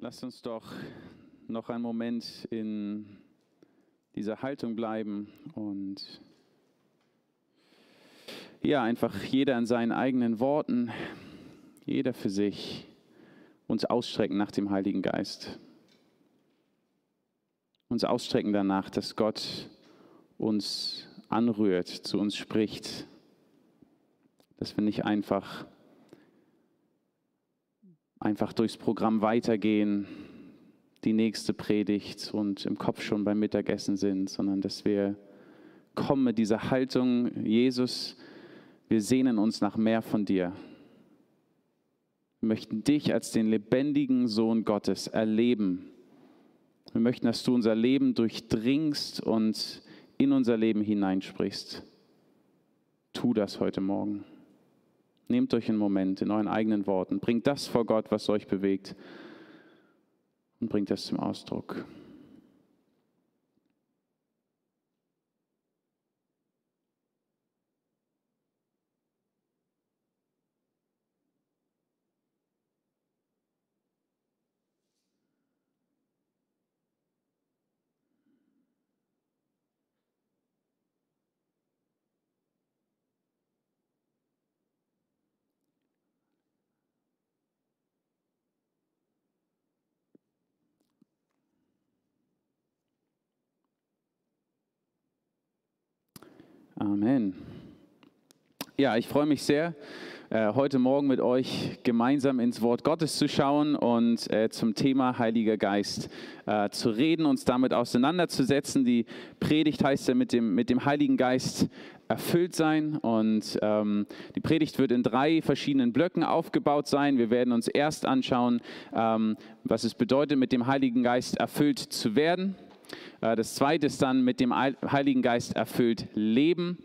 Lasst uns doch noch einen Moment in dieser Haltung bleiben und ja, einfach jeder in seinen eigenen Worten, jeder für sich uns ausstrecken nach dem Heiligen Geist. Uns ausstrecken danach, dass Gott uns anrührt, zu uns spricht, dass wir nicht einfach einfach durchs Programm weitergehen, die nächste Predigt und im Kopf schon beim Mittagessen sind, sondern dass wir kommen mit dieser Haltung, Jesus, wir sehnen uns nach mehr von dir. Wir möchten dich als den lebendigen Sohn Gottes erleben. Wir möchten, dass du unser Leben durchdringst und in unser Leben hineinsprichst. Tu das heute Morgen. Nehmt euch einen Moment in euren eigenen Worten, bringt das vor Gott, was euch bewegt und bringt das zum Ausdruck. Amen. Ja, ich freue mich sehr, äh, heute Morgen mit euch gemeinsam ins Wort Gottes zu schauen und äh, zum Thema Heiliger Geist äh, zu reden, uns damit auseinanderzusetzen. Die Predigt heißt ja mit dem, mit dem Heiligen Geist erfüllt sein und ähm, die Predigt wird in drei verschiedenen Blöcken aufgebaut sein. Wir werden uns erst anschauen, ähm, was es bedeutet, mit dem Heiligen Geist erfüllt zu werden. Äh, das zweite ist dann mit dem Heiligen Geist erfüllt leben.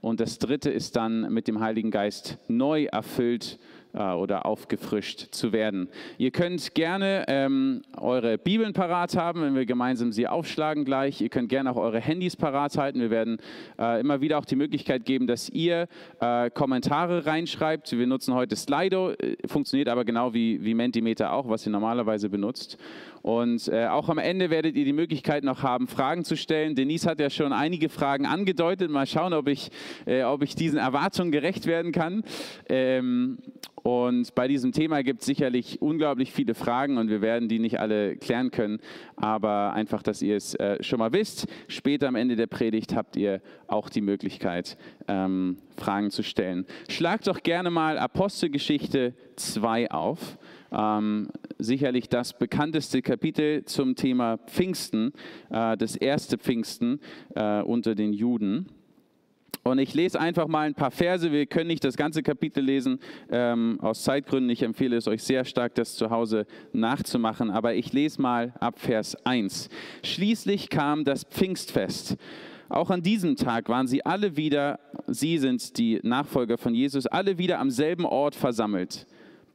Und das dritte ist dann mit dem Heiligen Geist neu erfüllt äh, oder aufgefrischt zu werden. Ihr könnt gerne ähm, eure Bibeln parat haben, wenn wir gemeinsam sie aufschlagen gleich. Ihr könnt gerne auch eure Handys parat halten. Wir werden äh, immer wieder auch die Möglichkeit geben, dass ihr äh, Kommentare reinschreibt. Wir nutzen heute Slido, äh, funktioniert aber genau wie, wie Mentimeter auch, was ihr normalerweise benutzt. Und äh, auch am Ende werdet ihr die Möglichkeit noch haben, Fragen zu stellen. Denise hat ja schon einige Fragen angedeutet. Mal schauen, ob ich, äh, ob ich diesen Erwartungen gerecht werden kann. Ähm, und bei diesem Thema gibt es sicherlich unglaublich viele Fragen und wir werden die nicht alle klären können. Aber einfach, dass ihr es äh, schon mal wisst. Später am Ende der Predigt habt ihr auch die Möglichkeit, ähm, Fragen zu stellen. Schlagt doch gerne mal Apostelgeschichte 2 auf ähm, sicherlich das bekannteste Kapitel zum Thema Pfingsten, äh, das erste Pfingsten äh, unter den Juden. Und ich lese einfach mal ein paar Verse. Wir können nicht das ganze Kapitel lesen ähm, aus Zeitgründen. Ich empfehle es euch sehr stark, das zu Hause nachzumachen. Aber ich lese mal ab Vers 1. Schließlich kam das Pfingstfest. Auch an diesem Tag waren sie alle wieder, sie sind die Nachfolger von Jesus, alle wieder am selben Ort versammelt.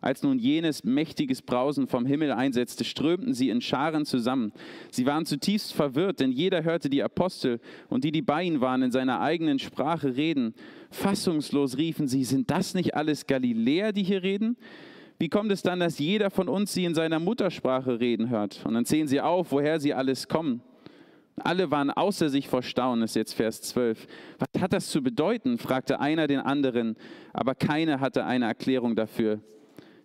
Als nun jenes mächtiges Brausen vom Himmel einsetzte, strömten sie in Scharen zusammen. Sie waren zutiefst verwirrt, denn jeder hörte die Apostel und die, die bei ihnen waren, in seiner eigenen Sprache reden. Fassungslos riefen sie, sind das nicht alles Galiläer, die hier reden? Wie kommt es dann, dass jeder von uns sie in seiner Muttersprache reden hört? Und dann zählen sie auf, woher sie alles kommen. Alle waren außer sich vor Staunen, ist jetzt Vers 12. Was hat das zu bedeuten? fragte einer den anderen, aber keiner hatte eine Erklärung dafür.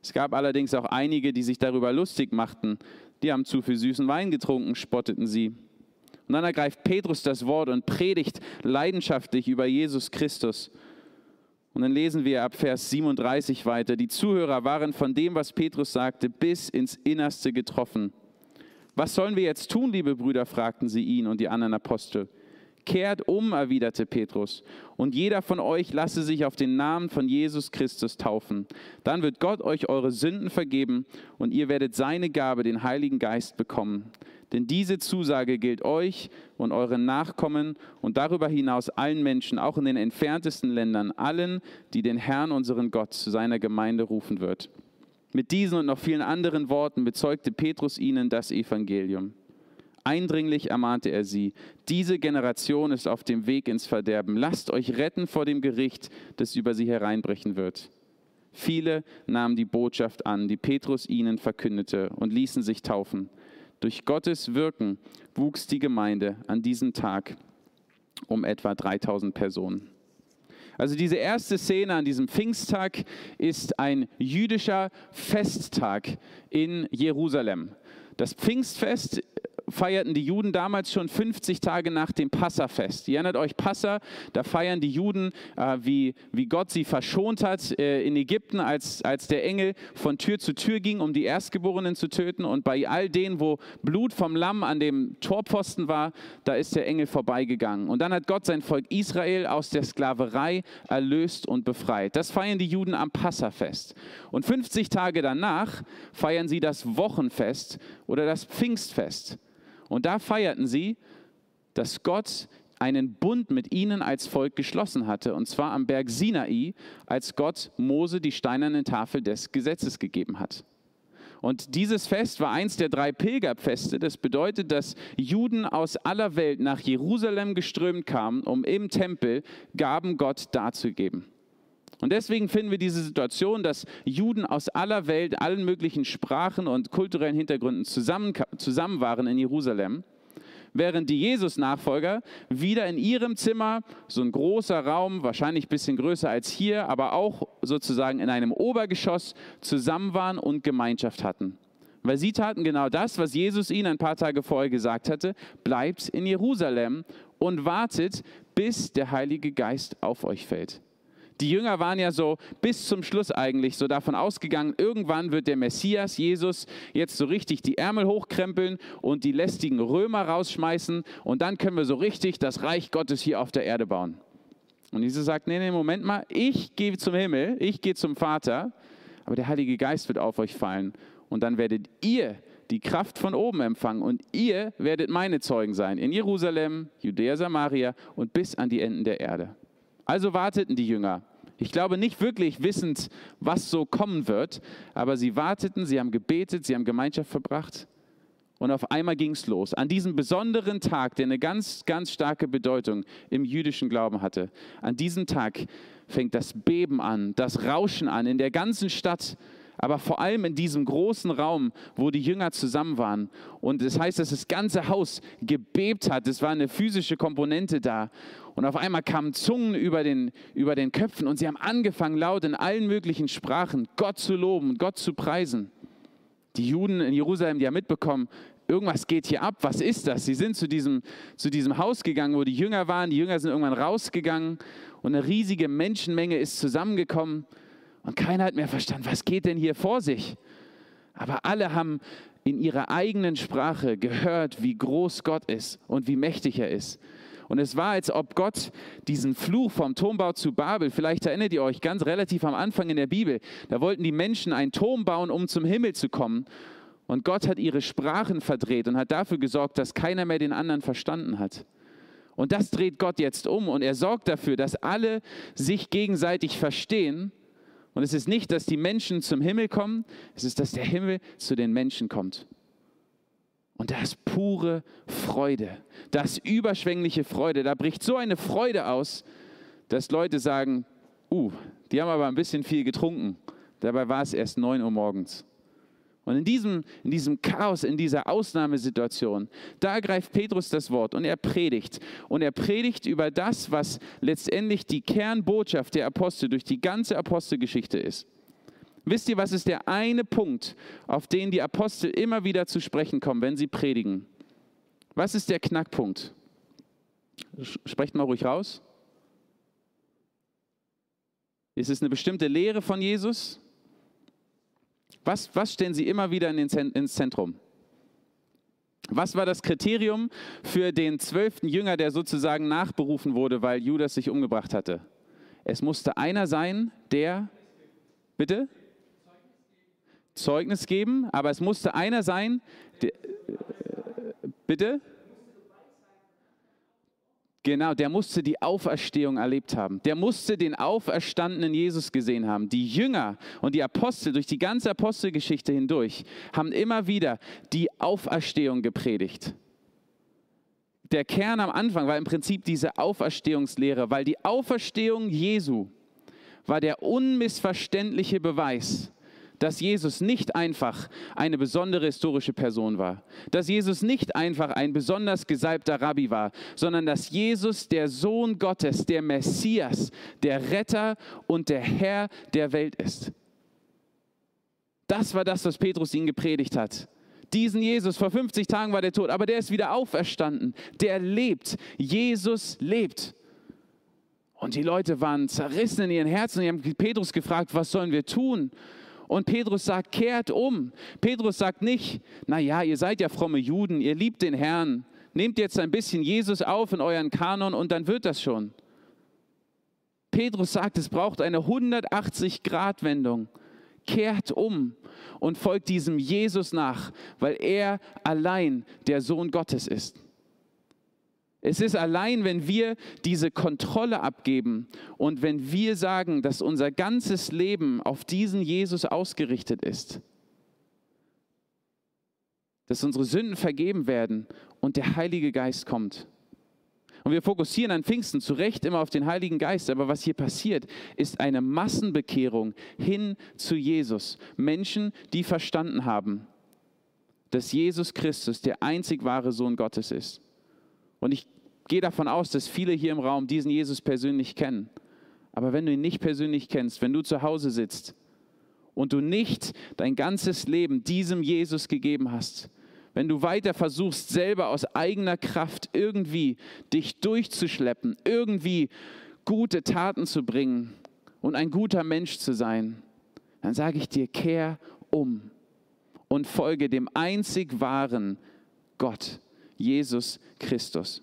Es gab allerdings auch einige, die sich darüber lustig machten. Die haben zu viel süßen Wein getrunken, spotteten sie. Und dann ergreift Petrus das Wort und predigt leidenschaftlich über Jesus Christus. Und dann lesen wir ab Vers 37 weiter. Die Zuhörer waren von dem, was Petrus sagte, bis ins Innerste getroffen. Was sollen wir jetzt tun, liebe Brüder? fragten sie ihn und die anderen Apostel. Kehrt um, erwiderte Petrus, und jeder von euch lasse sich auf den Namen von Jesus Christus taufen. Dann wird Gott euch eure Sünden vergeben und ihr werdet seine Gabe, den Heiligen Geist, bekommen. Denn diese Zusage gilt euch und euren Nachkommen und darüber hinaus allen Menschen, auch in den entferntesten Ländern, allen, die den Herrn, unseren Gott, zu seiner Gemeinde rufen wird. Mit diesen und noch vielen anderen Worten bezeugte Petrus ihnen das Evangelium. Eindringlich ermahnte er sie, diese Generation ist auf dem Weg ins Verderben. Lasst euch retten vor dem Gericht, das über sie hereinbrechen wird. Viele nahmen die Botschaft an, die Petrus ihnen verkündete, und ließen sich taufen. Durch Gottes Wirken wuchs die Gemeinde an diesem Tag um etwa 3000 Personen. Also diese erste Szene an diesem Pfingsttag ist ein jüdischer Festtag in Jerusalem. Das Pfingstfest feierten die Juden damals schon 50 Tage nach dem Passafest. Ihr erinnert euch, Passa, da feiern die Juden, äh, wie, wie Gott sie verschont hat äh, in Ägypten, als, als der Engel von Tür zu Tür ging, um die Erstgeborenen zu töten. Und bei all denen, wo Blut vom Lamm an dem Torposten war, da ist der Engel vorbeigegangen. Und dann hat Gott sein Volk Israel aus der Sklaverei erlöst und befreit. Das feiern die Juden am Passafest. Und 50 Tage danach feiern sie das Wochenfest oder das Pfingstfest. Und da feierten sie, dass Gott einen Bund mit ihnen als Volk geschlossen hatte, und zwar am Berg Sinai, als Gott Mose die steinerne Tafel des Gesetzes gegeben hat. Und dieses Fest war eins der drei Pilgerfeste. Das bedeutet, dass Juden aus aller Welt nach Jerusalem geströmt kamen, um im Tempel Gaben Gott darzugeben. Und deswegen finden wir diese Situation, dass Juden aus aller Welt, allen möglichen Sprachen und kulturellen Hintergründen zusammen, zusammen waren in Jerusalem, während die Jesus-Nachfolger wieder in ihrem Zimmer, so ein großer Raum, wahrscheinlich ein bisschen größer als hier, aber auch sozusagen in einem Obergeschoss zusammen waren und Gemeinschaft hatten. Weil sie taten genau das, was Jesus ihnen ein paar Tage vorher gesagt hatte, bleibt in Jerusalem und wartet, bis der Heilige Geist auf euch fällt. Die Jünger waren ja so bis zum Schluss eigentlich so davon ausgegangen, irgendwann wird der Messias, Jesus, jetzt so richtig die Ärmel hochkrempeln und die lästigen Römer rausschmeißen und dann können wir so richtig das Reich Gottes hier auf der Erde bauen. Und Jesus sagt, nee, nee, Moment mal, ich gehe zum Himmel, ich gehe zum Vater, aber der Heilige Geist wird auf euch fallen und dann werdet ihr die Kraft von oben empfangen und ihr werdet meine Zeugen sein in Jerusalem, Judäa, Samaria und bis an die Enden der Erde. Also warteten die Jünger. Ich glaube nicht wirklich wissend, was so kommen wird, aber sie warteten, sie haben gebetet, sie haben Gemeinschaft verbracht und auf einmal ging es los. An diesem besonderen Tag, der eine ganz, ganz starke Bedeutung im jüdischen Glauben hatte, an diesem Tag fängt das Beben an, das Rauschen an in der ganzen Stadt aber vor allem in diesem großen Raum, wo die Jünger zusammen waren. Und das heißt, dass das ganze Haus gebebt hat. Es war eine physische Komponente da. Und auf einmal kamen Zungen über den, über den Köpfen und sie haben angefangen, laut in allen möglichen Sprachen Gott zu loben Gott zu preisen. Die Juden in Jerusalem, die haben mitbekommen, irgendwas geht hier ab, was ist das? Sie sind zu diesem, zu diesem Haus gegangen, wo die Jünger waren. Die Jünger sind irgendwann rausgegangen und eine riesige Menschenmenge ist zusammengekommen. Und keiner hat mehr verstanden, was geht denn hier vor sich? Aber alle haben in ihrer eigenen Sprache gehört, wie groß Gott ist und wie mächtig er ist. Und es war, als ob Gott diesen Fluch vom Turmbau zu Babel, vielleicht erinnert ihr euch ganz relativ am Anfang in der Bibel, da wollten die Menschen einen Turm bauen, um zum Himmel zu kommen. Und Gott hat ihre Sprachen verdreht und hat dafür gesorgt, dass keiner mehr den anderen verstanden hat. Und das dreht Gott jetzt um und er sorgt dafür, dass alle sich gegenseitig verstehen und es ist nicht, dass die Menschen zum Himmel kommen, es ist, dass der Himmel zu den Menschen kommt. Und da ist pure Freude, da ist überschwängliche Freude, da bricht so eine Freude aus, dass Leute sagen, uh, die haben aber ein bisschen viel getrunken. Dabei war es erst 9 Uhr morgens. Und in diesem, in diesem Chaos, in dieser Ausnahmesituation, da greift Petrus das Wort und er predigt. Und er predigt über das, was letztendlich die Kernbotschaft der Apostel durch die ganze Apostelgeschichte ist. Wisst ihr, was ist der eine Punkt, auf den die Apostel immer wieder zu sprechen kommen, wenn sie predigen? Was ist der Knackpunkt? Sprecht mal ruhig raus. Ist es eine bestimmte Lehre von Jesus? Was, was stellen Sie immer wieder in den, ins Zentrum? Was war das Kriterium für den zwölften Jünger, der sozusagen nachberufen wurde, weil Judas sich umgebracht hatte? Es musste einer sein, der, bitte? Zeugnis geben, aber es musste einer sein, der, äh, bitte? Genau, der musste die Auferstehung erlebt haben. Der musste den auferstandenen Jesus gesehen haben. Die Jünger und die Apostel durch die ganze Apostelgeschichte hindurch haben immer wieder die Auferstehung gepredigt. Der Kern am Anfang war im Prinzip diese Auferstehungslehre, weil die Auferstehung Jesu war der unmissverständliche Beweis, dass Jesus nicht einfach eine besondere historische Person war, dass Jesus nicht einfach ein besonders gesalbter Rabbi war, sondern dass Jesus der Sohn Gottes, der Messias, der Retter und der Herr der Welt ist. Das war das, was Petrus ihnen gepredigt hat. Diesen Jesus, vor 50 Tagen war der tot, aber der ist wieder auferstanden. Der lebt. Jesus lebt. Und die Leute waren zerrissen in ihren Herzen. Die haben Petrus gefragt, was sollen wir tun? Und Petrus sagt, kehrt um. Petrus sagt nicht, naja, ihr seid ja fromme Juden, ihr liebt den Herrn, nehmt jetzt ein bisschen Jesus auf in euren Kanon und dann wird das schon. Petrus sagt, es braucht eine 180-Grad-Wendung. Kehrt um und folgt diesem Jesus nach, weil er allein der Sohn Gottes ist. Es ist allein, wenn wir diese Kontrolle abgeben und wenn wir sagen, dass unser ganzes Leben auf diesen Jesus ausgerichtet ist, dass unsere Sünden vergeben werden und der Heilige Geist kommt. Und wir fokussieren an Pfingsten zu Recht immer auf den Heiligen Geist. Aber was hier passiert, ist eine Massenbekehrung hin zu Jesus. Menschen, die verstanden haben, dass Jesus Christus der einzig wahre Sohn Gottes ist. Und ich gehe davon aus, dass viele hier im Raum diesen Jesus persönlich kennen. Aber wenn du ihn nicht persönlich kennst, wenn du zu Hause sitzt und du nicht dein ganzes Leben diesem Jesus gegeben hast, wenn du weiter versuchst, selber aus eigener Kraft irgendwie dich durchzuschleppen, irgendwie gute Taten zu bringen und ein guter Mensch zu sein, dann sage ich dir, kehr um und folge dem einzig wahren Gott, Jesus Christus.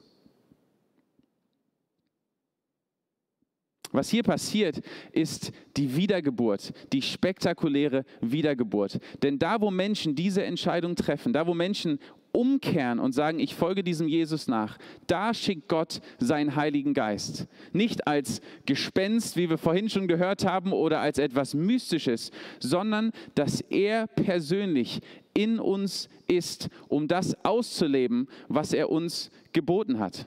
Was hier passiert, ist die Wiedergeburt, die spektakuläre Wiedergeburt. Denn da, wo Menschen diese Entscheidung treffen, da, wo Menschen umkehren und sagen, ich folge diesem Jesus nach, da schickt Gott seinen Heiligen Geist. Nicht als Gespenst, wie wir vorhin schon gehört haben, oder als etwas Mystisches, sondern dass er persönlich in uns ist, um das auszuleben, was er uns geboten hat.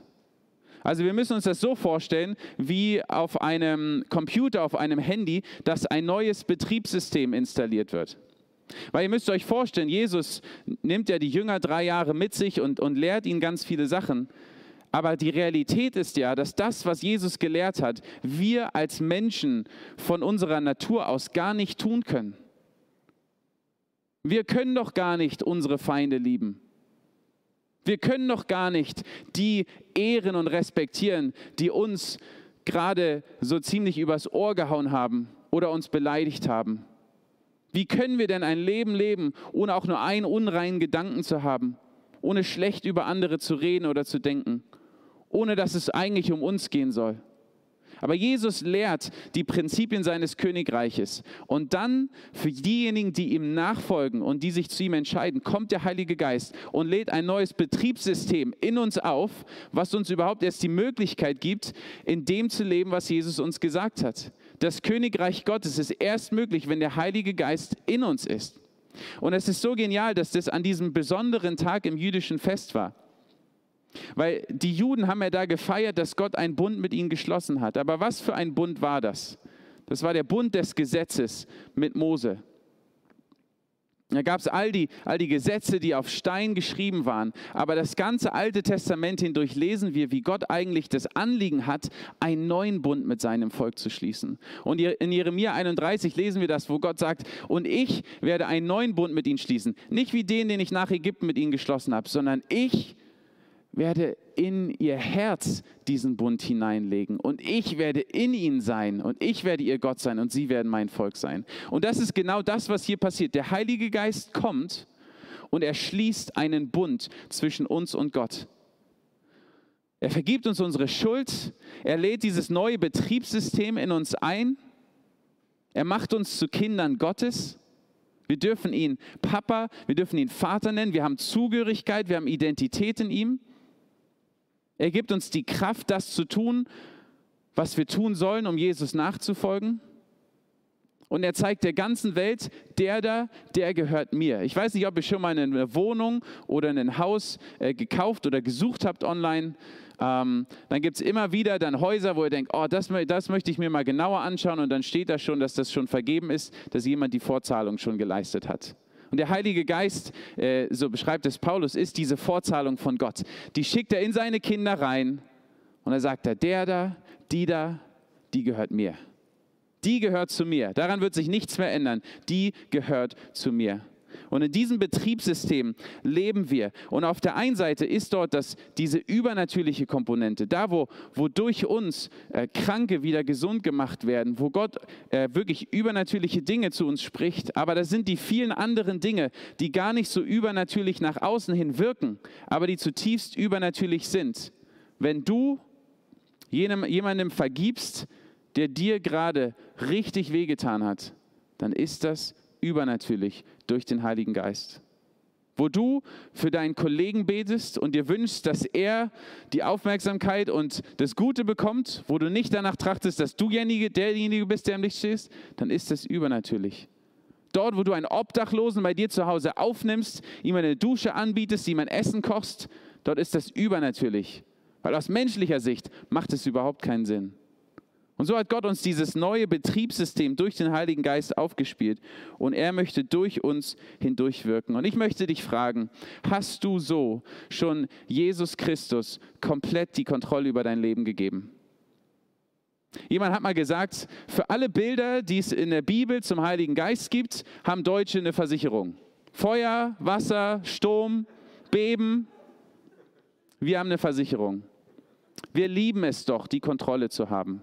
Also wir müssen uns das so vorstellen, wie auf einem Computer, auf einem Handy, dass ein neues Betriebssystem installiert wird. Weil ihr müsst euch vorstellen, Jesus nimmt ja die Jünger drei Jahre mit sich und, und lehrt ihnen ganz viele Sachen. Aber die Realität ist ja, dass das, was Jesus gelehrt hat, wir als Menschen von unserer Natur aus gar nicht tun können. Wir können doch gar nicht unsere Feinde lieben. Wir können doch gar nicht die ehren und respektieren, die uns gerade so ziemlich übers Ohr gehauen haben oder uns beleidigt haben. Wie können wir denn ein Leben leben, ohne auch nur einen unreinen Gedanken zu haben, ohne schlecht über andere zu reden oder zu denken, ohne dass es eigentlich um uns gehen soll? Aber Jesus lehrt die Prinzipien seines Königreiches. Und dann für diejenigen, die ihm nachfolgen und die sich zu ihm entscheiden, kommt der Heilige Geist und lädt ein neues Betriebssystem in uns auf, was uns überhaupt erst die Möglichkeit gibt, in dem zu leben, was Jesus uns gesagt hat. Das Königreich Gottes ist erst möglich, wenn der Heilige Geist in uns ist. Und es ist so genial, dass das an diesem besonderen Tag im jüdischen Fest war. Weil die Juden haben ja da gefeiert, dass Gott einen Bund mit ihnen geschlossen hat. Aber was für ein Bund war das? Das war der Bund des Gesetzes mit Mose. Da gab es all die, all die Gesetze, die auf Stein geschrieben waren. Aber das ganze Alte Testament hindurch lesen wir, wie Gott eigentlich das Anliegen hat, einen neuen Bund mit seinem Volk zu schließen. Und in Jeremia 31 lesen wir das, wo Gott sagt, und ich werde einen neuen Bund mit ihnen schließen. Nicht wie den, den ich nach Ägypten mit ihnen geschlossen habe, sondern ich werde in ihr Herz diesen Bund hineinlegen und ich werde in ihnen sein und ich werde ihr Gott sein und sie werden mein Volk sein. Und das ist genau das, was hier passiert. Der Heilige Geist kommt und er schließt einen Bund zwischen uns und Gott. Er vergibt uns unsere Schuld, er lädt dieses neue Betriebssystem in uns ein, er macht uns zu Kindern Gottes. Wir dürfen ihn Papa, wir dürfen ihn Vater nennen, wir haben Zugehörigkeit, wir haben Identität in ihm. Er gibt uns die Kraft, das zu tun, was wir tun sollen, um Jesus nachzufolgen. Und er zeigt der ganzen Welt, der da, der gehört mir. Ich weiß nicht, ob ihr schon mal eine Wohnung oder ein Haus äh, gekauft oder gesucht habt online. Ähm, dann gibt es immer wieder dann Häuser, wo ihr denkt, oh, das, das möchte ich mir mal genauer anschauen. Und dann steht da schon, dass das schon vergeben ist, dass jemand die Vorzahlung schon geleistet hat. Und der Heilige Geist, äh, so beschreibt es Paulus, ist diese Vorzahlung von Gott. Die schickt er in seine Kinder rein und er sagt er, der da, die da, die gehört mir. Die gehört zu mir. Daran wird sich nichts mehr ändern. Die gehört zu mir. Und in diesem Betriebssystem leben wir. Und auf der einen Seite ist dort das, diese übernatürliche Komponente, da wo, wo durch uns äh, Kranke wieder gesund gemacht werden, wo Gott äh, wirklich übernatürliche Dinge zu uns spricht. Aber das sind die vielen anderen Dinge, die gar nicht so übernatürlich nach außen hin wirken, aber die zutiefst übernatürlich sind. Wenn du jenem, jemandem vergibst, der dir gerade richtig wehgetan hat, dann ist das übernatürlich durch den Heiligen Geist. Wo du für deinen Kollegen betest und dir wünschst, dass er die Aufmerksamkeit und das Gute bekommt, wo du nicht danach trachtest, dass du derjenige bist, der im Licht stehst, dann ist das übernatürlich. Dort, wo du einen Obdachlosen bei dir zu Hause aufnimmst, ihm eine Dusche anbietest, ihm ein Essen kochst, dort ist das übernatürlich. Weil aus menschlicher Sicht macht es überhaupt keinen Sinn. Und so hat Gott uns dieses neue Betriebssystem durch den Heiligen Geist aufgespielt und er möchte durch uns hindurchwirken. Und ich möchte dich fragen, hast du so schon Jesus Christus komplett die Kontrolle über dein Leben gegeben? Jemand hat mal gesagt, für alle Bilder, die es in der Bibel zum Heiligen Geist gibt, haben Deutsche eine Versicherung. Feuer, Wasser, Sturm, Beben. Wir haben eine Versicherung. Wir lieben es doch, die Kontrolle zu haben.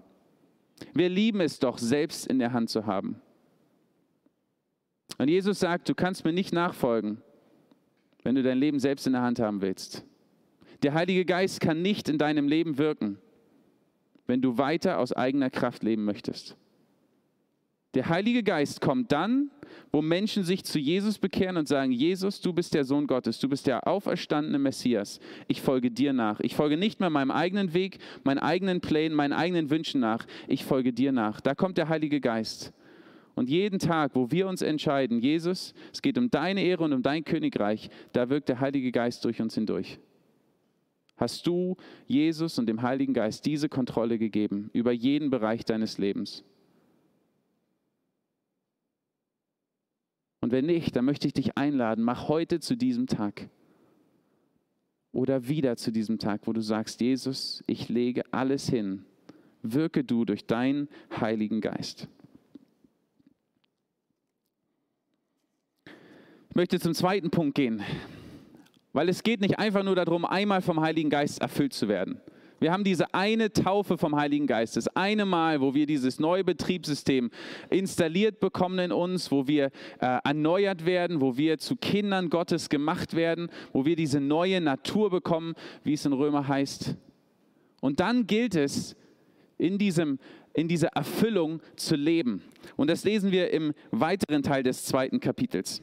Wir lieben es doch, selbst in der Hand zu haben. Und Jesus sagt, du kannst mir nicht nachfolgen, wenn du dein Leben selbst in der Hand haben willst. Der Heilige Geist kann nicht in deinem Leben wirken, wenn du weiter aus eigener Kraft leben möchtest. Der Heilige Geist kommt dann, wo Menschen sich zu Jesus bekehren und sagen, Jesus, du bist der Sohn Gottes, du bist der auferstandene Messias. Ich folge dir nach. Ich folge nicht mehr meinem eigenen Weg, meinen eigenen Plänen, meinen eigenen Wünschen nach. Ich folge dir nach. Da kommt der Heilige Geist. Und jeden Tag, wo wir uns entscheiden, Jesus, es geht um deine Ehre und um dein Königreich, da wirkt der Heilige Geist durch uns hindurch. Hast du Jesus und dem Heiligen Geist diese Kontrolle gegeben über jeden Bereich deines Lebens? Und wenn nicht, dann möchte ich dich einladen, mach heute zu diesem Tag oder wieder zu diesem Tag, wo du sagst, Jesus, ich lege alles hin. Wirke du durch deinen Heiligen Geist. Ich möchte zum zweiten Punkt gehen, weil es geht nicht einfach nur darum, einmal vom Heiligen Geist erfüllt zu werden. Wir haben diese eine Taufe vom Heiligen Geist, das eine Mal, wo wir dieses neue Betriebssystem installiert bekommen in uns, wo wir äh, erneuert werden, wo wir zu Kindern Gottes gemacht werden, wo wir diese neue Natur bekommen, wie es in Römer heißt. Und dann gilt es, in, diesem, in dieser Erfüllung zu leben. Und das lesen wir im weiteren Teil des zweiten Kapitels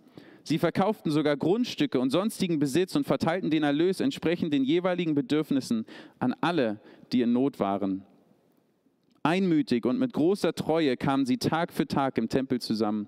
Sie verkauften sogar Grundstücke und sonstigen Besitz und verteilten den Erlös entsprechend den jeweiligen Bedürfnissen an alle, die in Not waren. Einmütig und mit großer Treue kamen sie Tag für Tag im Tempel zusammen.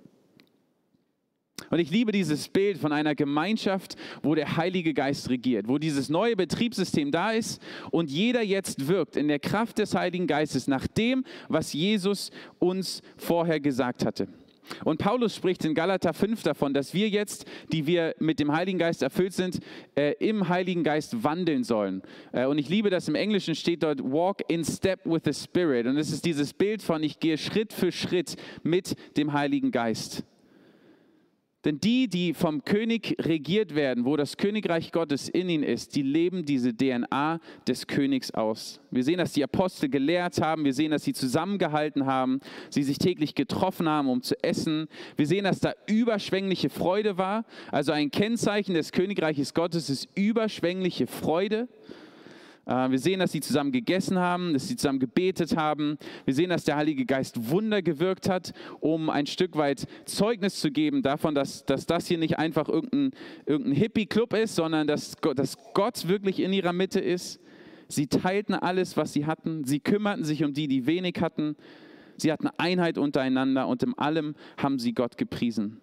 Und ich liebe dieses Bild von einer Gemeinschaft, wo der Heilige Geist regiert, wo dieses neue Betriebssystem da ist und jeder jetzt wirkt in der Kraft des Heiligen Geistes nach dem, was Jesus uns vorher gesagt hatte. Und Paulus spricht in Galater 5 davon, dass wir jetzt, die wir mit dem Heiligen Geist erfüllt sind, äh, im Heiligen Geist wandeln sollen. Äh, und ich liebe das im Englischen steht dort, walk in step with the Spirit. Und es ist dieses Bild von, ich gehe Schritt für Schritt mit dem Heiligen Geist. Denn die, die vom König regiert werden, wo das Königreich Gottes in ihnen ist, die leben diese DNA des Königs aus. Wir sehen, dass die Apostel gelehrt haben, wir sehen, dass sie zusammengehalten haben, sie sich täglich getroffen haben, um zu essen. Wir sehen, dass da überschwängliche Freude war. Also ein Kennzeichen des Königreiches Gottes ist überschwängliche Freude. Wir sehen, dass sie zusammen gegessen haben, dass sie zusammen gebetet haben. Wir sehen, dass der Heilige Geist Wunder gewirkt hat, um ein Stück weit Zeugnis zu geben davon, dass, dass das hier nicht einfach irgendein, irgendein Hippie-Club ist, sondern dass dass Gott wirklich in ihrer Mitte ist. Sie teilten alles, was sie hatten. Sie kümmerten sich um die, die wenig hatten. Sie hatten Einheit untereinander und in allem haben sie Gott gepriesen.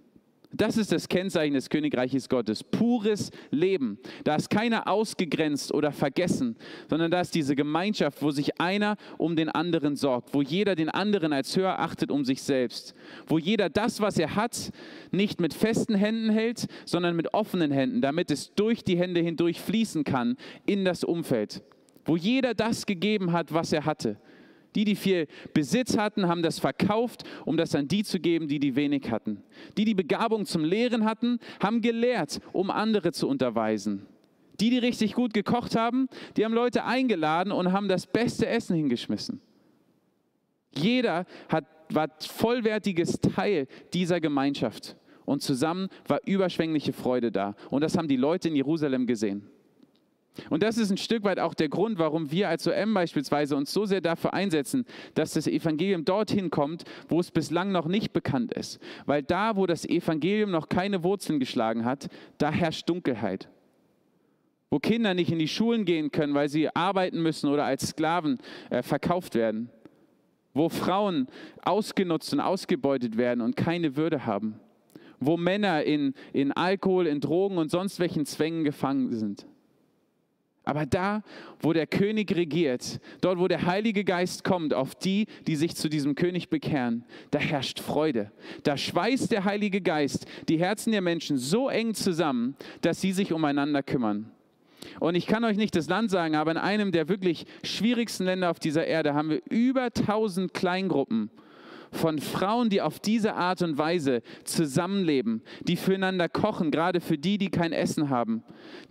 Das ist das Kennzeichen des Königreiches Gottes. Pures Leben. Da ist keiner ausgegrenzt oder vergessen, sondern da ist diese Gemeinschaft, wo sich einer um den anderen sorgt, wo jeder den anderen als höher achtet um sich selbst, wo jeder das, was er hat, nicht mit festen Händen hält, sondern mit offenen Händen, damit es durch die Hände hindurch fließen kann in das Umfeld, wo jeder das gegeben hat, was er hatte. Die, die viel Besitz hatten, haben das verkauft, um das an die zu geben, die die wenig hatten. Die, die Begabung zum Lehren hatten, haben gelehrt, um andere zu unterweisen. Die, die richtig gut gekocht haben, die haben Leute eingeladen und haben das beste Essen hingeschmissen. Jeder hat, war vollwertiges Teil dieser Gemeinschaft. Und zusammen war überschwängliche Freude da. Und das haben die Leute in Jerusalem gesehen. Und das ist ein Stück weit auch der Grund, warum wir als OM beispielsweise uns so sehr dafür einsetzen, dass das Evangelium dorthin kommt, wo es bislang noch nicht bekannt ist. Weil da, wo das Evangelium noch keine Wurzeln geschlagen hat, da herrscht Dunkelheit. Wo Kinder nicht in die Schulen gehen können, weil sie arbeiten müssen oder als Sklaven äh, verkauft werden. Wo Frauen ausgenutzt und ausgebeutet werden und keine Würde haben. Wo Männer in, in Alkohol, in Drogen und sonst welchen Zwängen gefangen sind. Aber da, wo der König regiert, dort, wo der Heilige Geist kommt, auf die, die sich zu diesem König bekehren, da herrscht Freude. Da schweißt der Heilige Geist die Herzen der Menschen so eng zusammen, dass sie sich umeinander kümmern. Und ich kann euch nicht das Land sagen, aber in einem der wirklich schwierigsten Länder auf dieser Erde haben wir über 1000 Kleingruppen von Frauen, die auf diese Art und Weise zusammenleben, die füreinander kochen, gerade für die, die kein Essen haben,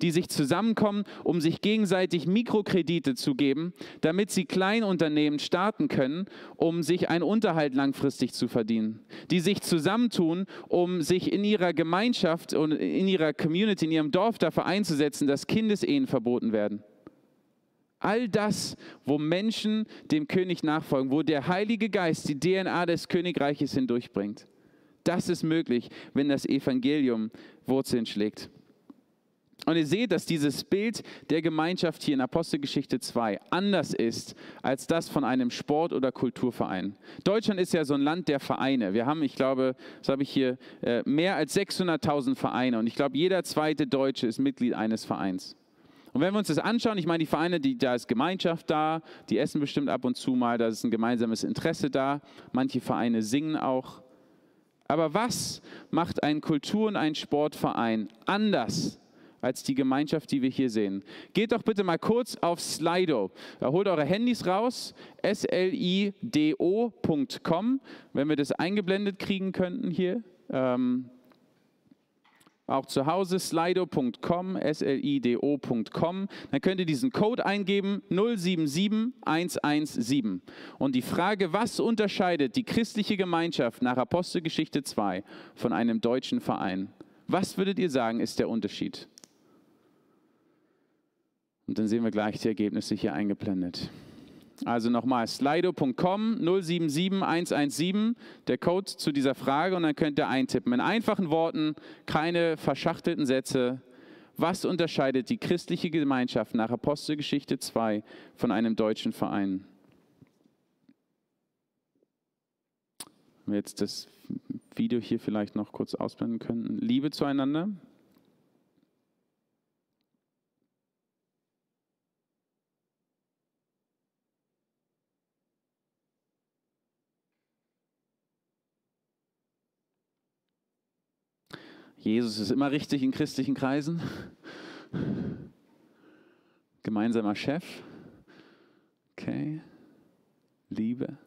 die sich zusammenkommen, um sich gegenseitig Mikrokredite zu geben, damit sie Kleinunternehmen starten können, um sich einen Unterhalt langfristig zu verdienen, die sich zusammentun, um sich in ihrer Gemeinschaft und in ihrer Community, in ihrem Dorf dafür einzusetzen, dass Kindesehen verboten werden. All das, wo Menschen dem König nachfolgen, wo der Heilige Geist die DNA des Königreiches hindurchbringt. Das ist möglich, wenn das Evangelium Wurzeln schlägt. Und ihr seht, dass dieses Bild der Gemeinschaft hier in Apostelgeschichte 2 anders ist als das von einem Sport- oder Kulturverein. Deutschland ist ja so ein Land der Vereine. Wir haben, ich glaube, das habe ich hier, äh, mehr als 600.000 Vereine. Und ich glaube, jeder zweite Deutsche ist Mitglied eines Vereins. Und wenn wir uns das anschauen, ich meine, die Vereine, die, da ist Gemeinschaft da, die essen bestimmt ab und zu mal, da ist ein gemeinsames Interesse da. Manche Vereine singen auch. Aber was macht ein Kultur- und ein Sportverein anders als die Gemeinschaft, die wir hier sehen? Geht doch bitte mal kurz auf Slido. Holt eure Handys raus, slido.com, wenn wir das eingeblendet kriegen könnten hier. Ähm, auch zu Hause slido.com, S-L-I-D-O.com. Dann könnt ihr diesen Code eingeben, 077117. Und die Frage, was unterscheidet die christliche Gemeinschaft nach Apostelgeschichte 2 von einem deutschen Verein? Was würdet ihr sagen, ist der Unterschied? Und dann sehen wir gleich die Ergebnisse hier eingeblendet. Also nochmal, slido.com 077117, der Code zu dieser Frage und dann könnt ihr eintippen. In einfachen Worten, keine verschachtelten Sätze. Was unterscheidet die christliche Gemeinschaft nach Apostelgeschichte 2 von einem deutschen Verein? Wenn wir jetzt das Video hier vielleicht noch kurz ausblenden könnten. Liebe zueinander. Jesus ist immer richtig in christlichen Kreisen. Gemeinsamer Chef. Okay. Liebe.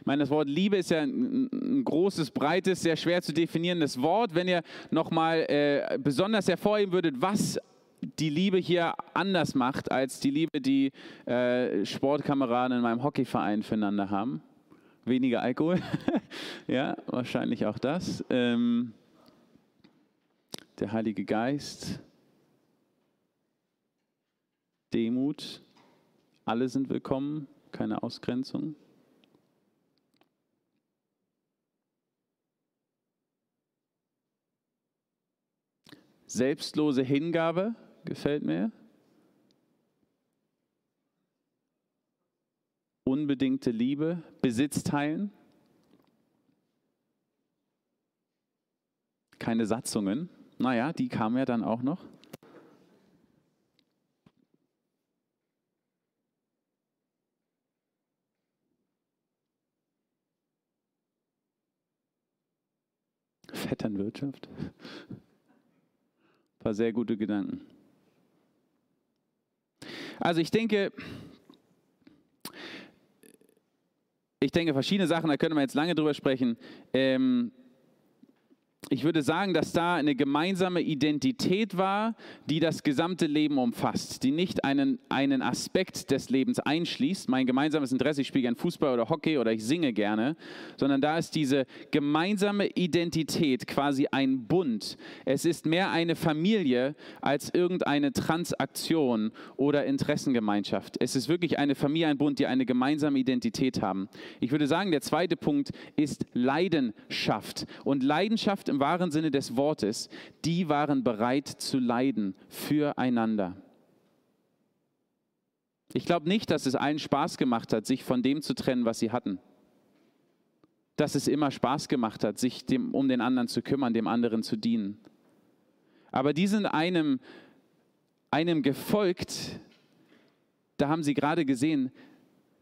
Ich meine, das Wort Liebe ist ja ein, ein großes, breites, sehr schwer zu definierendes Wort. Wenn ihr nochmal äh, besonders hervorheben würdet, was die Liebe hier anders macht als die Liebe, die äh, Sportkameraden in meinem Hockeyverein füreinander haben weniger Alkohol. ja, wahrscheinlich auch das. Ähm, der Heilige Geist, Demut, alle sind willkommen, keine Ausgrenzung. Selbstlose Hingabe gefällt mir. Unbedingte Liebe, Besitz teilen, keine Satzungen. Naja, die kamen ja dann auch noch. Vetternwirtschaft. Ein paar sehr gute Gedanken. Also ich denke, ich denke, verschiedene Sachen, da können wir jetzt lange drüber sprechen. Ähm, ich würde sagen, dass da eine gemeinsame Identität war, die das gesamte Leben umfasst, die nicht einen, einen Aspekt des Lebens einschließt, mein gemeinsames Interesse, ich spiele gerne Fußball oder Hockey oder ich singe gerne, sondern da ist diese gemeinsame Identität quasi ein Bund. Es ist mehr eine Familie als irgendeine Transaktion oder Interessengemeinschaft. Es ist wirklich eine Familie, ein Bund, die eine gemeinsame Identität haben. Ich würde sagen, der zweite Punkt ist Leidenschaft. Und Leidenschaft im wahren Sinne des Wortes, die waren bereit zu leiden füreinander. Ich glaube nicht, dass es allen Spaß gemacht hat, sich von dem zu trennen, was sie hatten. Dass es immer Spaß gemacht hat, sich dem, um den anderen zu kümmern, dem anderen zu dienen. Aber die sind einem, einem gefolgt, da haben sie gerade gesehen,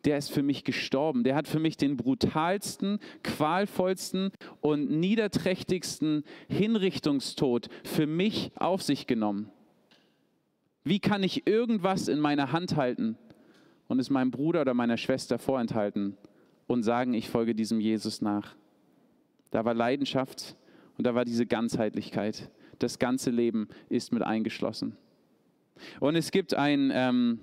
der ist für mich gestorben. Der hat für mich den brutalsten, qualvollsten und niederträchtigsten Hinrichtungstod für mich auf sich genommen. Wie kann ich irgendwas in meiner Hand halten und es meinem Bruder oder meiner Schwester vorenthalten und sagen, ich folge diesem Jesus nach? Da war Leidenschaft und da war diese Ganzheitlichkeit. Das ganze Leben ist mit eingeschlossen. Und es gibt ein, ähm,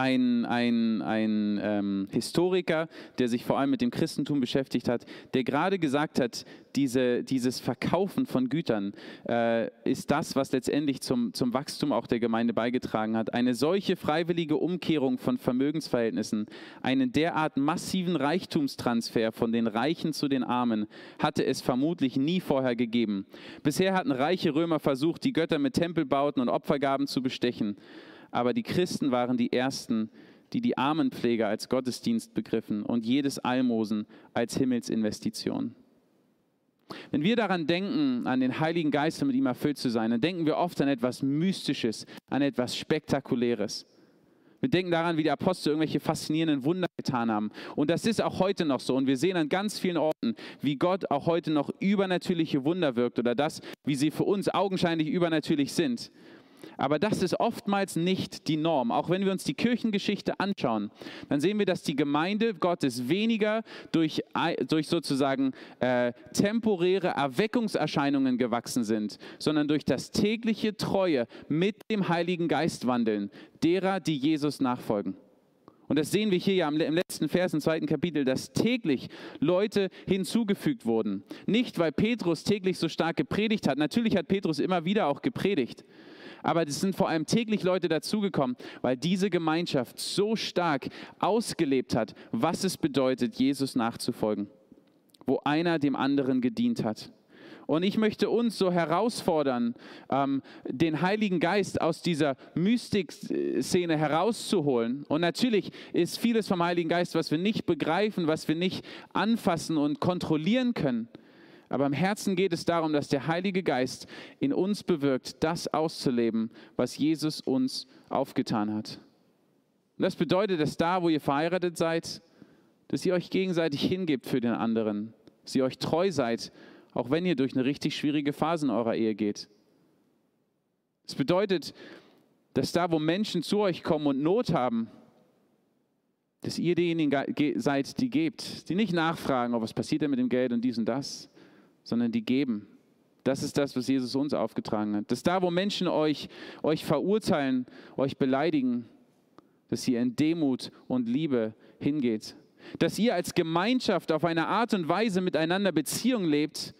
ein, ein, ein ähm, Historiker, der sich vor allem mit dem Christentum beschäftigt hat, der gerade gesagt hat, diese, dieses Verkaufen von Gütern äh, ist das, was letztendlich zum, zum Wachstum auch der Gemeinde beigetragen hat. Eine solche freiwillige Umkehrung von Vermögensverhältnissen, einen derart massiven Reichtumstransfer von den Reichen zu den Armen, hatte es vermutlich nie vorher gegeben. Bisher hatten reiche Römer versucht, die Götter mit Tempelbauten und Opfergaben zu bestechen aber die Christen waren die Ersten, die die Armenpflege als Gottesdienst begriffen und jedes Almosen als Himmelsinvestition. Wenn wir daran denken, an den Heiligen Geist und mit ihm erfüllt zu sein, dann denken wir oft an etwas Mystisches, an etwas Spektakuläres. Wir denken daran, wie die Apostel irgendwelche faszinierenden Wunder getan haben. Und das ist auch heute noch so. Und wir sehen an ganz vielen Orten, wie Gott auch heute noch übernatürliche Wunder wirkt oder das, wie sie für uns augenscheinlich übernatürlich sind. Aber das ist oftmals nicht die Norm. Auch wenn wir uns die Kirchengeschichte anschauen, dann sehen wir, dass die Gemeinde Gottes weniger durch, durch sozusagen äh, temporäre Erweckungserscheinungen gewachsen sind, sondern durch das tägliche Treue mit dem Heiligen Geist wandeln, derer, die Jesus nachfolgen. Und das sehen wir hier ja im letzten Vers im zweiten Kapitel, dass täglich Leute hinzugefügt wurden. Nicht, weil Petrus täglich so stark gepredigt hat. Natürlich hat Petrus immer wieder auch gepredigt. Aber es sind vor allem täglich Leute dazugekommen, weil diese Gemeinschaft so stark ausgelebt hat, was es bedeutet, Jesus nachzufolgen. Wo einer dem anderen gedient hat. Und ich möchte uns so herausfordern, ähm, den Heiligen Geist aus dieser Mystik-Szene herauszuholen. Und natürlich ist vieles vom Heiligen Geist, was wir nicht begreifen, was wir nicht anfassen und kontrollieren können. Aber im Herzen geht es darum, dass der Heilige Geist in uns bewirkt, das auszuleben, was Jesus uns aufgetan hat. Und das bedeutet, dass da, wo ihr verheiratet seid, dass ihr euch gegenseitig hingebt für den anderen, dass ihr euch treu seid auch wenn ihr durch eine richtig schwierige Phase in eurer Ehe geht. Es bedeutet, dass da, wo Menschen zu euch kommen und Not haben, dass ihr diejenigen seid, die gebt, die nicht nachfragen, oh, was passiert denn mit dem Geld und dies und das, sondern die geben. Das ist das, was Jesus uns aufgetragen hat. Dass da, wo Menschen euch, euch verurteilen, euch beleidigen, dass ihr in Demut und Liebe hingeht. Dass ihr als Gemeinschaft auf eine Art und Weise miteinander Beziehung lebt,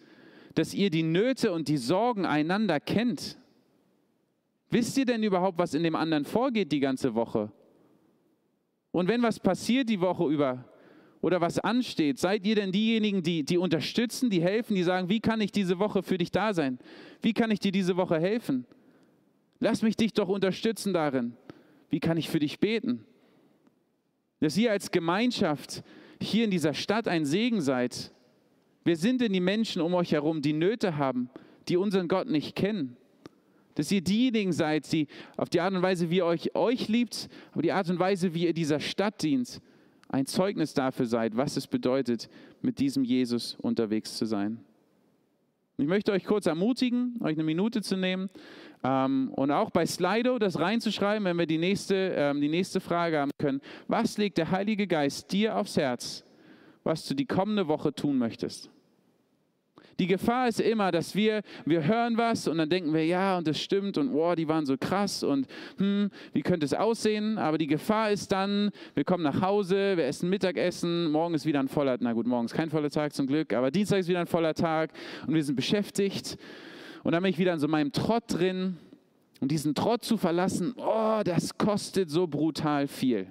dass ihr die Nöte und die Sorgen einander kennt. Wisst ihr denn überhaupt, was in dem anderen vorgeht die ganze Woche? Und wenn was passiert die Woche über oder was ansteht, seid ihr denn diejenigen, die, die unterstützen, die helfen, die sagen, wie kann ich diese Woche für dich da sein? Wie kann ich dir diese Woche helfen? Lass mich dich doch unterstützen darin. Wie kann ich für dich beten? Dass ihr als Gemeinschaft hier in dieser Stadt ein Segen seid Wer sind denn die Menschen um euch herum, die Nöte haben, die unseren Gott nicht kennen? Dass ihr diejenigen seid, die auf die Art und Weise, wie ihr euch, euch liebt, aber die Art und Weise, wie ihr dieser Stadt dient, ein Zeugnis dafür seid, was es bedeutet, mit diesem Jesus unterwegs zu sein. Ich möchte euch kurz ermutigen, euch eine Minute zu nehmen ähm, und auch bei Slido das reinzuschreiben, wenn wir die nächste, ähm, die nächste Frage haben können. Was legt der Heilige Geist dir aufs Herz, was du die kommende Woche tun möchtest. Die Gefahr ist immer, dass wir, wir hören was und dann denken wir, ja, und das stimmt und wow, die waren so krass und hm, wie könnte es aussehen? Aber die Gefahr ist dann, wir kommen nach Hause, wir essen Mittagessen, morgen ist wieder ein voller, na gut, morgen ist kein voller Tag zum Glück, aber Dienstag ist wieder ein voller Tag und wir sind beschäftigt und dann bin ich wieder in so meinem Trott drin und diesen Trott zu verlassen, oh, das kostet so brutal viel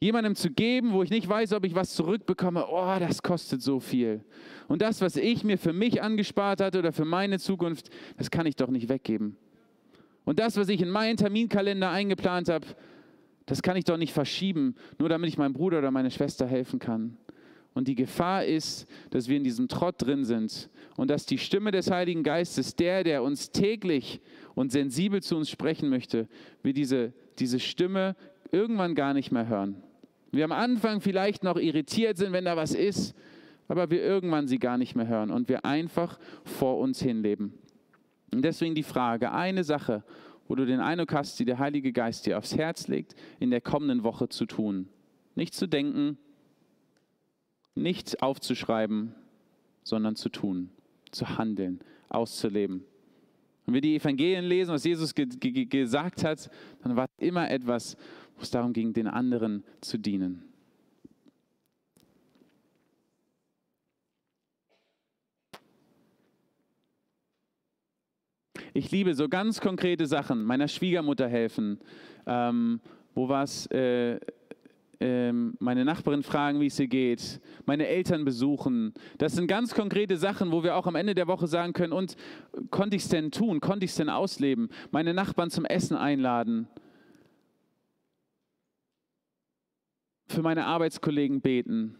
jemandem zu geben, wo ich nicht weiß, ob ich was zurückbekomme, oh, das kostet so viel. Und das, was ich mir für mich angespart hatte oder für meine Zukunft, das kann ich doch nicht weggeben. Und das, was ich in meinen Terminkalender eingeplant habe, das kann ich doch nicht verschieben, nur damit ich meinem Bruder oder meiner Schwester helfen kann. Und die Gefahr ist, dass wir in diesem Trott drin sind und dass die Stimme des Heiligen Geistes, der, der uns täglich und sensibel zu uns sprechen möchte, wir diese, diese Stimme irgendwann gar nicht mehr hören. Wir am Anfang vielleicht noch irritiert sind, wenn da was ist, aber wir irgendwann sie gar nicht mehr hören und wir einfach vor uns hinleben. Und deswegen die Frage, eine Sache, wo du den Eindruck hast, die der Heilige Geist dir aufs Herz legt, in der kommenden Woche zu tun. Nicht zu denken, nicht aufzuschreiben, sondern zu tun, zu handeln, auszuleben. Wenn wir die Evangelien lesen, was Jesus ge ge gesagt hat, dann war immer etwas, wo es darum ging, den anderen zu dienen. Ich liebe so ganz konkrete Sachen, meiner Schwiegermutter helfen. Ähm, wo war es? Äh, äh, meine Nachbarin fragen, wie es ihr geht, meine Eltern besuchen. Das sind ganz konkrete Sachen, wo wir auch am Ende der Woche sagen können, und konnte ich es denn tun, konnte ich es denn ausleben? Meine Nachbarn zum Essen einladen. Für meine Arbeitskollegen beten,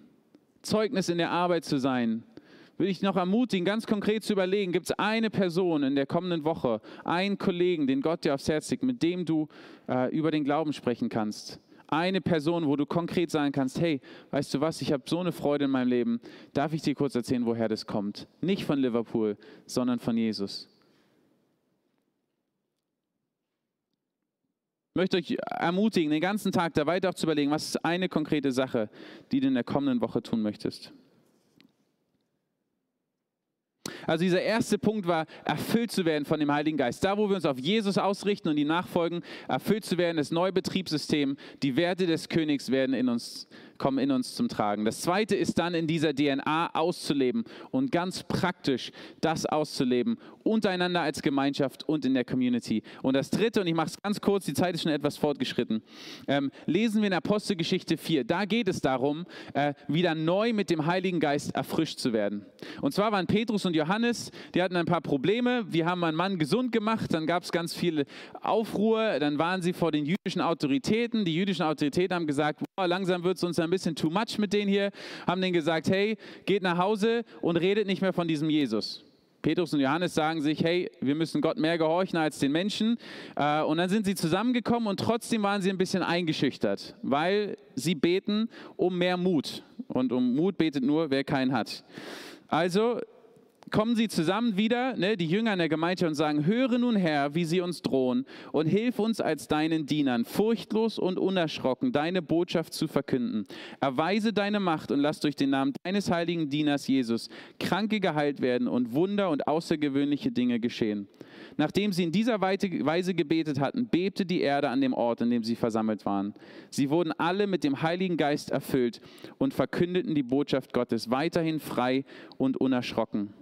Zeugnis in der Arbeit zu sein. Würde ich noch ermutigen, ganz konkret zu überlegen, gibt es eine Person in der kommenden Woche, einen Kollegen, den Gott dir aufs Herz legt, mit dem du äh, über den Glauben sprechen kannst? Eine Person, wo du konkret sagen kannst, hey, weißt du was, ich habe so eine Freude in meinem Leben. Darf ich dir kurz erzählen, woher das kommt? Nicht von Liverpool, sondern von Jesus. Möchte euch ermutigen, den ganzen Tag da weiter zu überlegen, was ist eine konkrete Sache, die du in der kommenden Woche tun möchtest. Also dieser erste Punkt war, erfüllt zu werden von dem Heiligen Geist. Da, wo wir uns auf Jesus ausrichten und die nachfolgen, erfüllt zu werden, das neue Betriebssystem, die Werte des Königs werden in uns kommen in uns zum Tragen. Das zweite ist dann in dieser DNA auszuleben und ganz praktisch das auszuleben, untereinander als Gemeinschaft und in der Community. Und das dritte, und ich mache es ganz kurz, die Zeit ist schon etwas fortgeschritten, ähm, lesen wir in Apostelgeschichte 4. Da geht es darum, äh, wieder neu mit dem Heiligen Geist erfrischt zu werden. Und zwar waren Petrus und Johannes, die hatten ein paar Probleme. Wir haben einen Mann gesund gemacht, dann gab es ganz viel Aufruhr, dann waren sie vor den jüdischen Autoritäten. Die jüdischen Autoritäten haben gesagt, boah, langsam wird es uns ein bisschen too much mit denen hier, haben denen gesagt, hey, geht nach Hause und redet nicht mehr von diesem Jesus. Petrus und Johannes sagen sich, hey, wir müssen Gott mehr gehorchen als den Menschen. Äh, und dann sind sie zusammengekommen und trotzdem waren sie ein bisschen eingeschüchtert, weil sie beten um mehr Mut. Und um Mut betet nur, wer keinen hat. Also kommen sie zusammen wieder, ne, die Jünger in der Gemeinde, und sagen, höre nun Herr, wie sie uns drohen, und hilf uns als deinen Dienern, furchtlos und unerschrocken deine Botschaft zu verkünden. Erweise deine Macht und lass durch den Namen deines heiligen Dieners Jesus Kranke geheilt werden und Wunder und außergewöhnliche Dinge geschehen. Nachdem sie in dieser Weise gebetet hatten, bebte die Erde an dem Ort, an dem sie versammelt waren. Sie wurden alle mit dem Heiligen Geist erfüllt und verkündeten die Botschaft Gottes weiterhin frei und unerschrocken.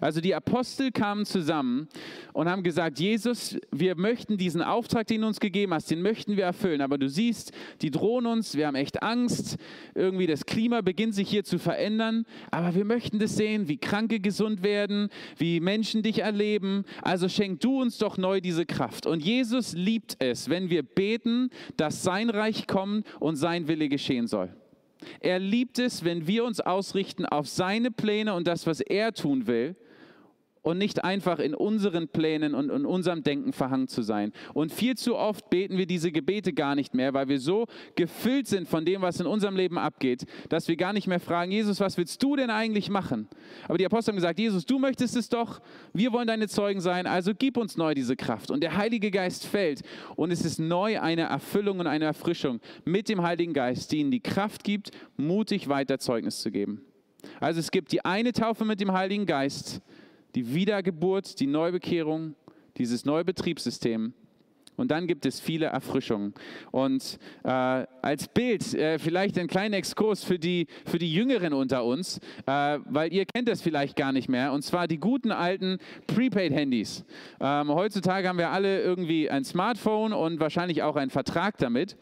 Also die Apostel kamen zusammen und haben gesagt, Jesus, wir möchten diesen Auftrag, den du uns gegeben hast, den möchten wir erfüllen. Aber du siehst, die drohen uns, wir haben echt Angst, irgendwie das Klima beginnt sich hier zu verändern. Aber wir möchten das sehen, wie Kranke gesund werden, wie Menschen dich erleben. Also schenk du uns doch neu diese Kraft. Und Jesus liebt es, wenn wir beten, dass sein Reich kommt und sein Wille geschehen soll. Er liebt es, wenn wir uns ausrichten auf seine Pläne und das, was er tun will und nicht einfach in unseren Plänen und in unserem Denken verhangen zu sein. Und viel zu oft beten wir diese Gebete gar nicht mehr, weil wir so gefüllt sind von dem, was in unserem Leben abgeht, dass wir gar nicht mehr fragen, Jesus, was willst du denn eigentlich machen? Aber die Apostel haben gesagt, Jesus, du möchtest es doch, wir wollen deine Zeugen sein, also gib uns neu diese Kraft. Und der Heilige Geist fällt und es ist neu eine Erfüllung und eine Erfrischung mit dem Heiligen Geist, die ihnen die Kraft gibt, mutig weiter Zeugnis zu geben. Also es gibt die eine Taufe mit dem Heiligen Geist, die Wiedergeburt, die Neubekehrung, dieses neue Betriebssystem. Und dann gibt es viele Erfrischungen. Und äh, als Bild äh, vielleicht ein kleiner Exkurs für die, für die Jüngeren unter uns, äh, weil ihr kennt das vielleicht gar nicht mehr. Und zwar die guten alten Prepaid-Handys. Ähm, heutzutage haben wir alle irgendwie ein Smartphone und wahrscheinlich auch einen Vertrag damit.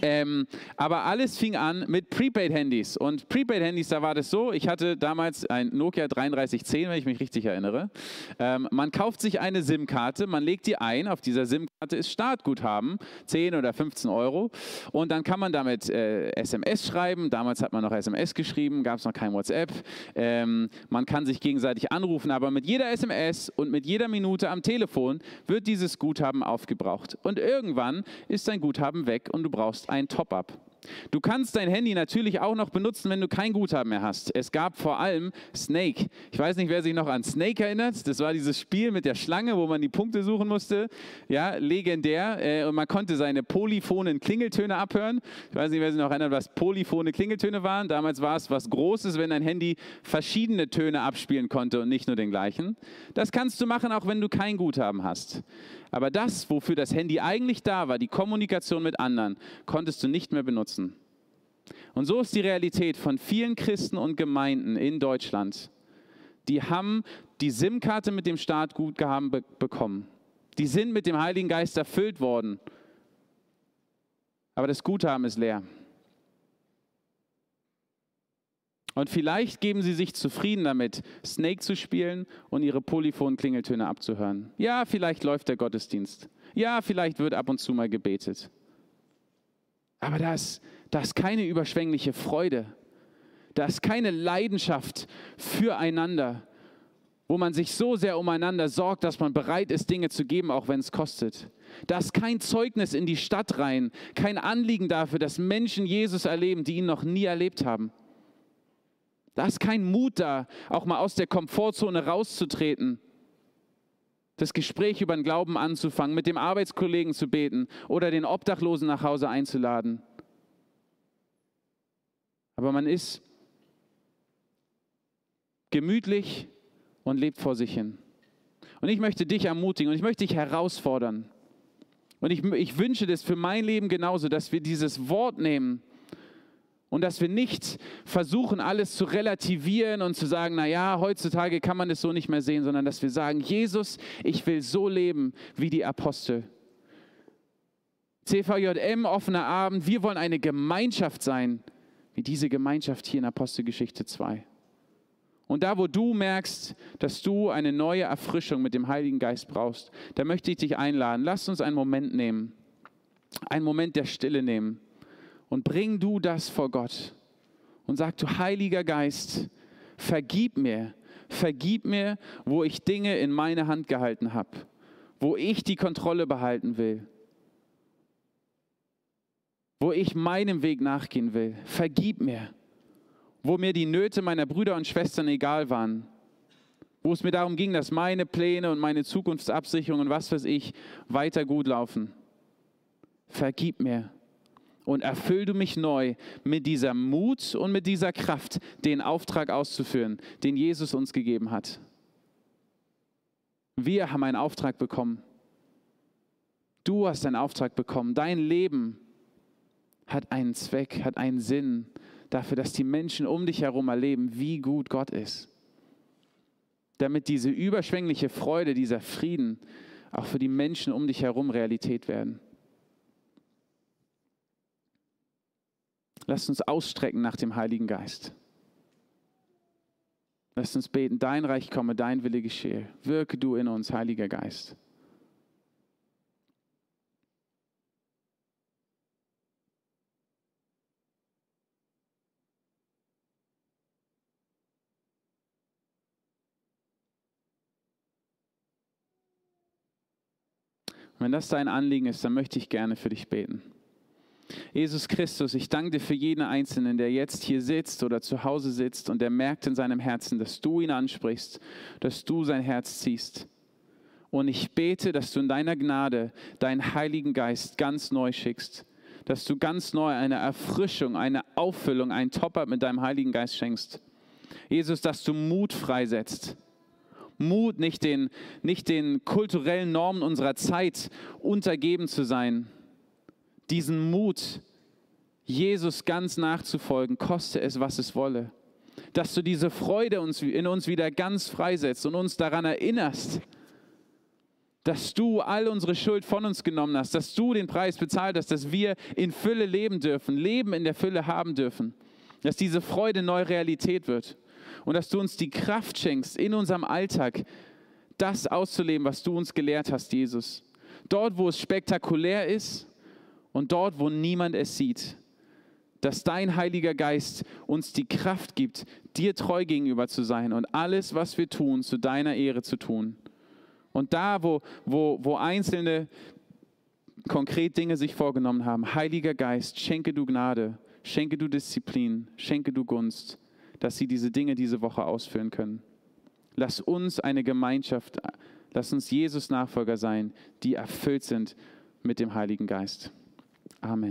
Ähm, aber alles fing an mit Prepaid-Handys. Und Prepaid-Handys, da war das so, ich hatte damals ein Nokia 3310, wenn ich mich richtig erinnere. Ähm, man kauft sich eine SIM-Karte, man legt die ein, auf dieser SIM-Karte ist Startguthaben, 10 oder 15 Euro. Und dann kann man damit äh, SMS schreiben. Damals hat man noch SMS geschrieben, gab es noch kein WhatsApp. Ähm, man kann sich gegenseitig anrufen, aber mit jeder SMS und mit jeder Minute am Telefon wird dieses Guthaben aufgebraucht. Und irgendwann ist dein Guthaben weg und du brauchst brauchst ein Top-up. Du kannst dein Handy natürlich auch noch benutzen, wenn du kein Guthaben mehr hast. Es gab vor allem Snake. Ich weiß nicht, wer sich noch an Snake erinnert. Das war dieses Spiel mit der Schlange, wo man die Punkte suchen musste. Ja, legendär. Äh, und man konnte seine polyphonen Klingeltöne abhören. Ich weiß nicht, wer sich noch erinnert, was polyphone Klingeltöne waren. Damals war es was Großes, wenn dein Handy verschiedene Töne abspielen konnte und nicht nur den gleichen. Das kannst du machen, auch wenn du kein Guthaben hast. Aber das, wofür das Handy eigentlich da war, die Kommunikation mit anderen, konntest du nicht mehr benutzen. Und so ist die Realität von vielen Christen und Gemeinden in Deutschland. Die haben die SIM-Karte mit dem Startguthaben be bekommen. Die sind mit dem Heiligen Geist erfüllt worden. Aber das Guthaben ist leer. Und vielleicht geben sie sich zufrieden damit, Snake zu spielen und ihre polyphonen Klingeltöne abzuhören. Ja, vielleicht läuft der Gottesdienst. Ja, vielleicht wird ab und zu mal gebetet. Aber da ist, da ist keine überschwängliche Freude. Da ist keine Leidenschaft füreinander, wo man sich so sehr umeinander sorgt, dass man bereit ist, Dinge zu geben, auch wenn es kostet. Da ist kein Zeugnis in die Stadt rein, kein Anliegen dafür, dass Menschen Jesus erleben, die ihn noch nie erlebt haben. Da ist kein Mut da, auch mal aus der Komfortzone rauszutreten, das Gespräch über den Glauben anzufangen, mit dem Arbeitskollegen zu beten oder den Obdachlosen nach Hause einzuladen. Aber man ist gemütlich und lebt vor sich hin. Und ich möchte dich ermutigen und ich möchte dich herausfordern. Und ich, ich wünsche das für mein Leben genauso, dass wir dieses Wort nehmen und dass wir nicht versuchen, alles zu relativieren und zu sagen, naja, heutzutage kann man das so nicht mehr sehen, sondern dass wir sagen, Jesus, ich will so leben wie die Apostel. CVJM, offener Abend, wir wollen eine Gemeinschaft sein, wie diese Gemeinschaft hier in Apostelgeschichte 2. Und da, wo du merkst, dass du eine neue Erfrischung mit dem Heiligen Geist brauchst, da möchte ich dich einladen. Lass uns einen Moment nehmen, einen Moment der Stille nehmen und bring du das vor Gott und sag du, Heiliger Geist, vergib mir, vergib mir, wo ich Dinge in meine Hand gehalten habe, wo ich die Kontrolle behalten will, wo ich meinem Weg nachgehen will. Vergib mir wo mir die Nöte meiner Brüder und Schwestern egal waren, wo es mir darum ging, dass meine Pläne und meine Zukunftsabsicherungen und was weiß ich weiter gut laufen. Vergib mir und erfüll du mich neu mit dieser Mut und mit dieser Kraft, den Auftrag auszuführen, den Jesus uns gegeben hat. Wir haben einen Auftrag bekommen. Du hast einen Auftrag bekommen. Dein Leben hat einen Zweck, hat einen Sinn dafür, dass die Menschen um dich herum erleben, wie gut Gott ist. Damit diese überschwängliche Freude, dieser Frieden auch für die Menschen um dich herum Realität werden. Lass uns ausstrecken nach dem Heiligen Geist. Lass uns beten, dein Reich komme, dein Wille geschehe. Wirke du in uns, Heiliger Geist. wenn das dein Anliegen ist, dann möchte ich gerne für dich beten. Jesus Christus, ich danke dir für jeden Einzelnen, der jetzt hier sitzt oder zu Hause sitzt und der merkt in seinem Herzen, dass du ihn ansprichst, dass du sein Herz ziehst. Und ich bete, dass du in deiner Gnade deinen Heiligen Geist ganz neu schickst, dass du ganz neu eine Erfrischung, eine Auffüllung, einen Top-up mit deinem Heiligen Geist schenkst. Jesus, dass du Mut freisetzt, Mut, nicht den, nicht den kulturellen Normen unserer Zeit untergeben zu sein. Diesen Mut, Jesus ganz nachzufolgen, koste es, was es wolle. Dass du diese Freude in uns wieder ganz freisetzt und uns daran erinnerst, dass du all unsere Schuld von uns genommen hast, dass du den Preis bezahlt hast, dass wir in Fülle leben dürfen, Leben in der Fülle haben dürfen, dass diese Freude neu Realität wird und dass du uns die Kraft schenkst, in unserem Alltag das auszuleben, was du uns gelehrt hast, Jesus. Dort, wo es spektakulär ist und dort, wo niemand es sieht. Dass dein Heiliger Geist uns die Kraft gibt, dir treu gegenüber zu sein und alles, was wir tun, zu deiner Ehre zu tun. Und da, wo, wo, wo Einzelne konkret Dinge sich vorgenommen haben, Heiliger Geist, schenke du Gnade, schenke du Disziplin, schenke du Gunst dass sie diese Dinge diese Woche ausführen können. Lass uns eine Gemeinschaft, lass uns Jesus Nachfolger sein, die erfüllt sind mit dem Heiligen Geist. Amen.